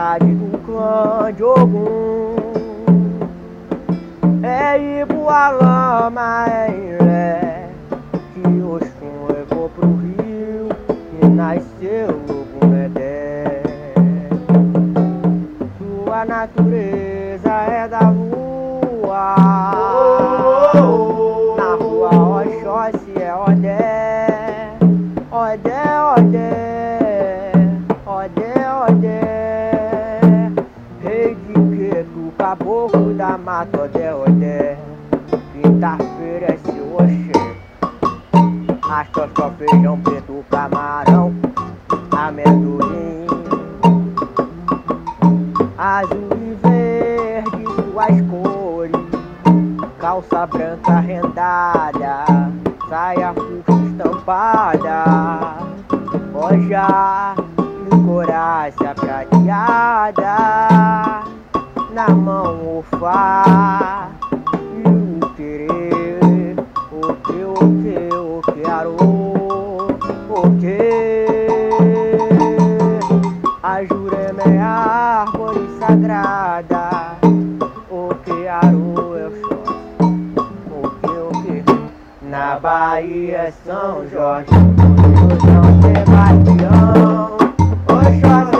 cidade do clã de Ogum. É Ibualama, é Iré Que Oxum levou pro rio e nasceu o Gumedé Sua natureza é da lua. mato de hoje Quinta-feira é se hoje Arroz com feijão preto, camarão Amendoim. Azul e verde suas cores. Calça branca rendada Saia curta estampada. Roja e coraça prateada na mão o Fá e o querer, o que, o que, o quero, o que a jurema é a árvore sagrada, o que aro eu choro, o que, o que? Na Bahia é São Jorge, o São Sebastião, o choro.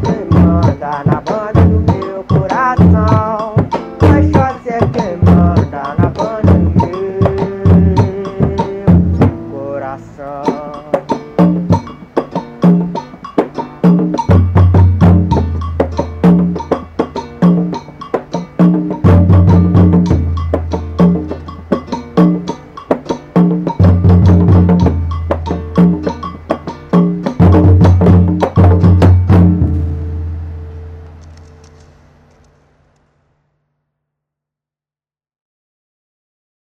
quem manda na banda do meu coração. Mas só é quem manda na banda do meu coração.